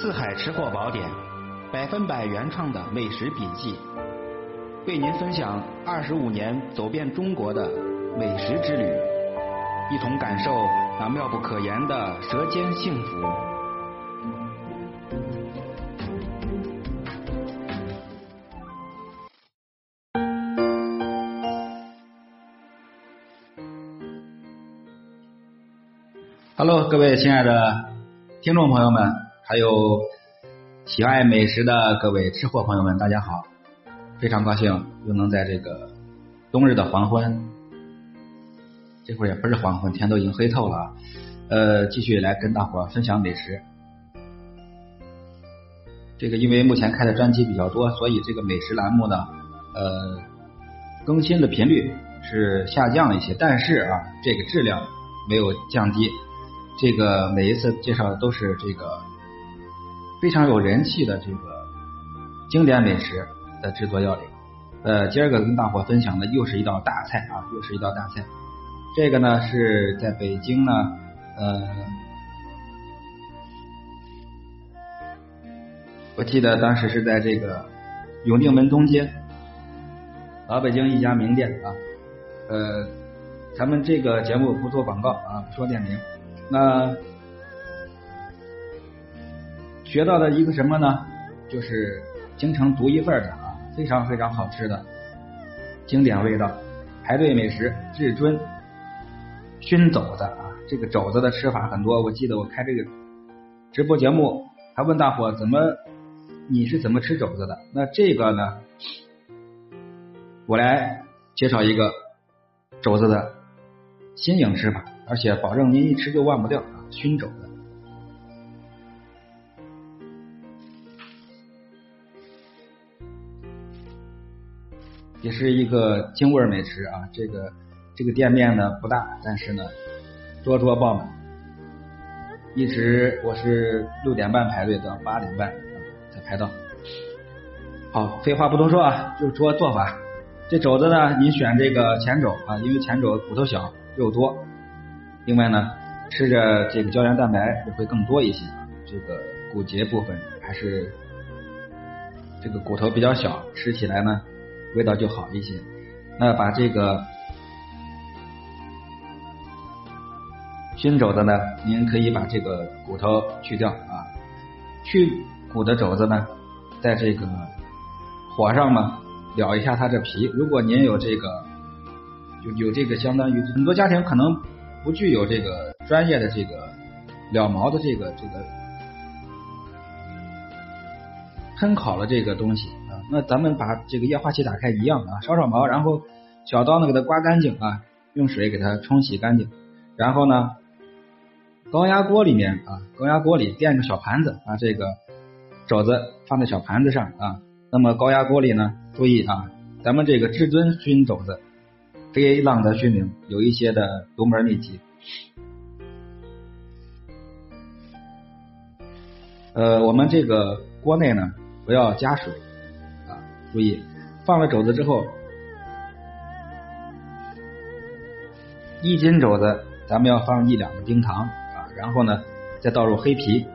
四海吃货宝典，百分百原创的美食笔记，为您分享二十五年走遍中国的美食之旅，一同感受那妙不可言的舌尖幸福。Hello，各位亲爱的听众朋友们，还有喜爱美食的各位吃货朋友们，大家好！非常高兴又能在这个冬日的黄昏，这会儿也不是黄昏，天都已经黑透了，呃，继续来跟大伙分享美食。这个因为目前开的专辑比较多，所以这个美食栏目呢，呃，更新的频率是下降了一些，但是啊，这个质量没有降低。这个每一次介绍的都是这个非常有人气的这个经典美食的制作要领。呃，今儿个跟大伙分享的又是一道大菜啊，又是一道大菜。这个呢是在北京呢，呃，我记得当时是在这个永定门东街，老北京一家名店啊。呃，咱们这个节目不做广告啊，不说店名。那学到的一个什么呢？就是京城独一份的啊，非常非常好吃的经典味道，排队美食至尊熏肘子啊。这个肘子的吃法很多，我记得我开这个直播节目，还问大伙怎么你是怎么吃肘子的？那这个呢，我来介绍一个肘子的新颖吃法。而且保证您一吃就忘不掉啊！熏肘子也是一个京味美食啊。这个这个店面呢不大，但是呢桌桌爆满，一直我是六点半排队到八点半才排到。好，废话不多说啊，就说做法。这肘子呢，您选这个前肘啊，因为前肘骨头小肉多。另外呢，吃着这个胶原蛋白也会更多一些，这个骨节部分还是这个骨头比较小，吃起来呢味道就好一些。那把这个熏肘子呢，您可以把这个骨头去掉啊，去骨的肘子呢，在这个火上嘛燎一下它这皮。如果您有这个有有这个相当于很多家庭可能。不具有这个专业的这个燎毛的这个这个喷烤了这个东西，那咱们把这个液化气打开一样啊，烧烧毛，然后小刀呢给它刮干净啊，用水给它冲洗干净，然后呢高压锅里面啊，高压锅里垫个小盘子，把这个肘子放在小盘子上啊，那么高压锅里呢，注意啊，咱们这个至尊熏肘子。非浪得虚名，有一些的独门秘籍。呃，我们这个锅内呢，不要加水，注意放了肘子之后，一斤肘子咱们要放一两个冰糖啊，然后呢再倒入黑皮，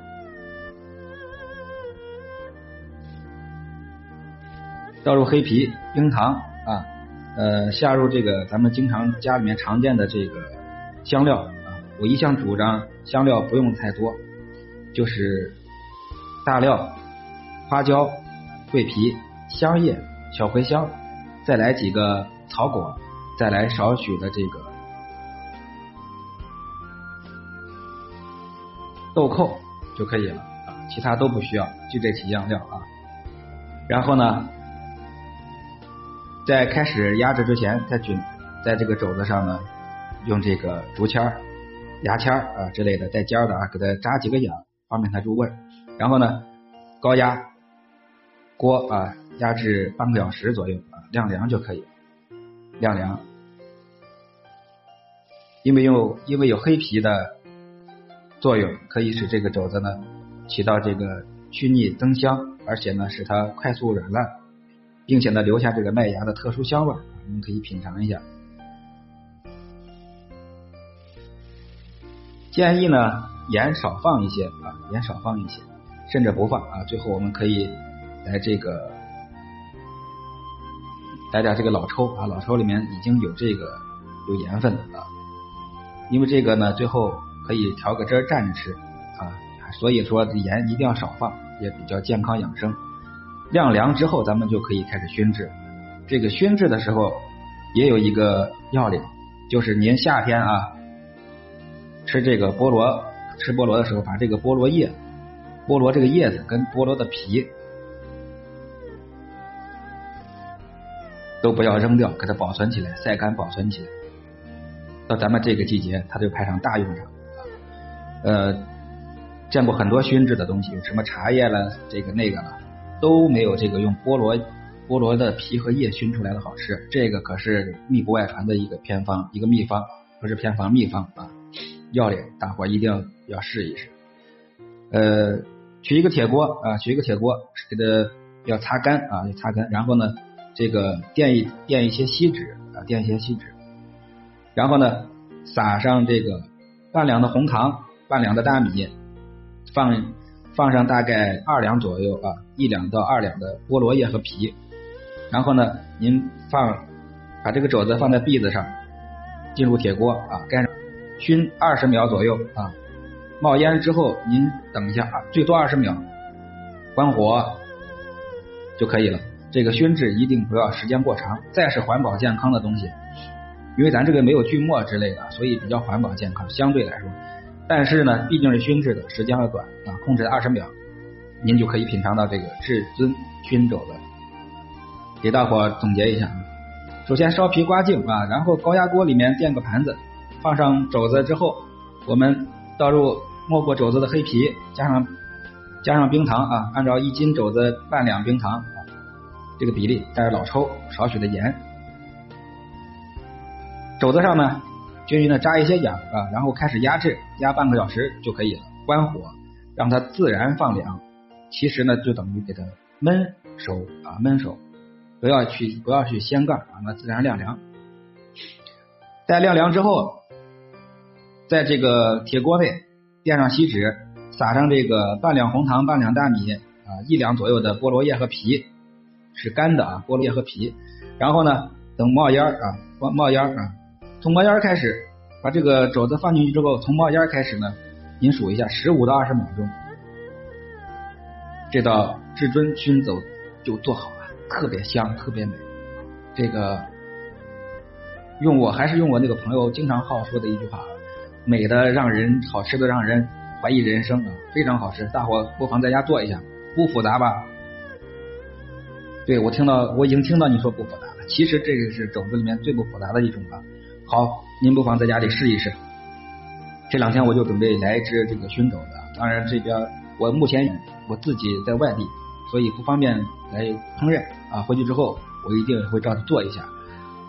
倒入黑皮、冰糖啊。呃，下入这个咱们经常家里面常见的这个香料啊，我一向主张香料不用太多，就是大料、花椒、桂皮、香叶、小茴香，再来几个草果，再来少许的这个豆蔻就可以了，其他都不需要，就这几样料啊。然后呢？在开始压制之前，在菌在这个肘子上呢，用这个竹签、牙签啊之类的带尖的啊，给它扎几个眼，方便它入味。然后呢，高压锅啊，压制半个小时左右啊，晾凉就可以，晾凉。因为有因为有黑皮的作用，可以使这个肘子呢起到这个去腻增香，而且呢使它快速软烂。并且呢，留下这个麦芽的特殊香味，你们可以品尝一下。建议呢，盐少放一些啊，盐少放一些。甚至不放啊。最后我们可以来这个来点这个老抽啊，老抽里面已经有这个有盐分啊，因为这个呢最后可以调个汁儿蘸着吃啊，所以说盐一定要少放，也比较健康养生。晾凉之后，咱们就可以开始熏制。这个熏制的时候也有一个要领，就是您夏天啊吃这个菠萝，吃菠萝的时候，把这个菠萝叶、菠萝这个叶子跟菠萝的皮都不要扔掉，给它保存起来，晒干保存起来。到咱们这个季节，它就派上大用场。呃，见过很多熏制的东西，有什么茶叶了，这个那个了，都没有这个用菠萝。菠萝的皮和叶熏出来的好吃，这个可是密不外传的一个偏方，一个秘方，不是偏方，秘方啊，要领，大伙一定要试一试。呃，取一个铁锅啊，取一个铁锅，给它要擦干啊，要擦干，然后呢，这个垫一垫一些锡纸啊，垫一些锡纸，然后呢，撒上这个半两的红糖，半两的大米，放放上大概二两左右啊，一两到二两的菠萝叶和皮。然后呢，您放把这个肘子放在篦子上，进入铁锅啊，盖上熏二十秒左右啊，冒烟之后您等一下啊，最多二十秒，关火就可以了。这个熏制一定不要时间过长。再是环保健康的东西，因为咱这个没有锯末之类的，所以比较环保健康，相对来说。但是呢，毕竟是熏制的，时间要短啊，控制在二十秒，您就可以品尝到这个至尊熏肘子。给大伙总结一下，首先烧皮刮净啊，然后高压锅里面垫个盘子，放上肘子之后，我们倒入没过肘子的黑皮，加上加上冰糖啊，按照一斤肘子半两冰糖这个比例，带着老抽少许的盐，肘子上呢均匀的扎一些眼啊，然后开始压制，压半个小时就可以了，关火让它自然放凉，其实呢就等于给它焖熟啊，焖熟。不要去不要去掀盖，让它自然晾凉。待晾凉之后，在这个铁锅内垫上锡纸，撒上这个半两红糖、半两大米啊，一两左右的菠萝叶和皮，是干的啊，菠萝叶和皮。然后呢，等冒烟啊，冒冒烟啊，从冒烟开始，把这个肘子放进去之后，从冒烟开始呢，您数一下，十五到二十秒钟，这道至尊熏走就做好了。特别香，特别美。这个用我还是用我那个朋友经常好说的一句话：美的让人好吃的让人怀疑人生啊，非常好吃。大伙不妨在家做一下，不复杂吧？对我听到我已经听到你说不复杂了。其实这个是肘子里面最不复杂的一种了。好，您不妨在家里试一试。这两天我就准备来一只这个熏肘子，当然这边我目前我自己在外地。所以不方便来烹饪啊，回去之后我一定会照着做一下。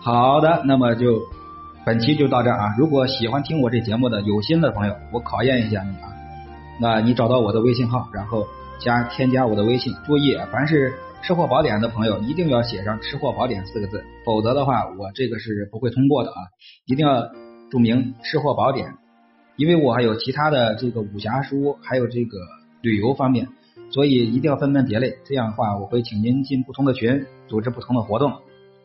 好的，那么就本期就到这啊。如果喜欢听我这节目的有心的朋友，我考验一下你啊。那你找到我的微信号，然后加添加我的微信。注意，啊凡是吃货宝典的朋友，一定要写上“吃货宝典”四个字，否则的话，我这个是不会通过的啊。一定要注明“吃货宝典”，因为我还有其他的这个武侠书，还有这个旅游方面。所以一定要分门别类，这样的话我会请您进不同的群，组织不同的活动。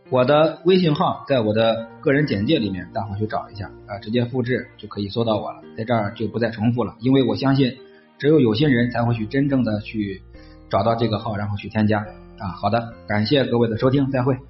我的微信号在我的个人简介里面，大伙去找一下啊，直接复制就可以搜到我了。在这儿就不再重复了，因为我相信只有有心人才会去真正的去找到这个号，然后去添加啊。好的，感谢各位的收听，再会。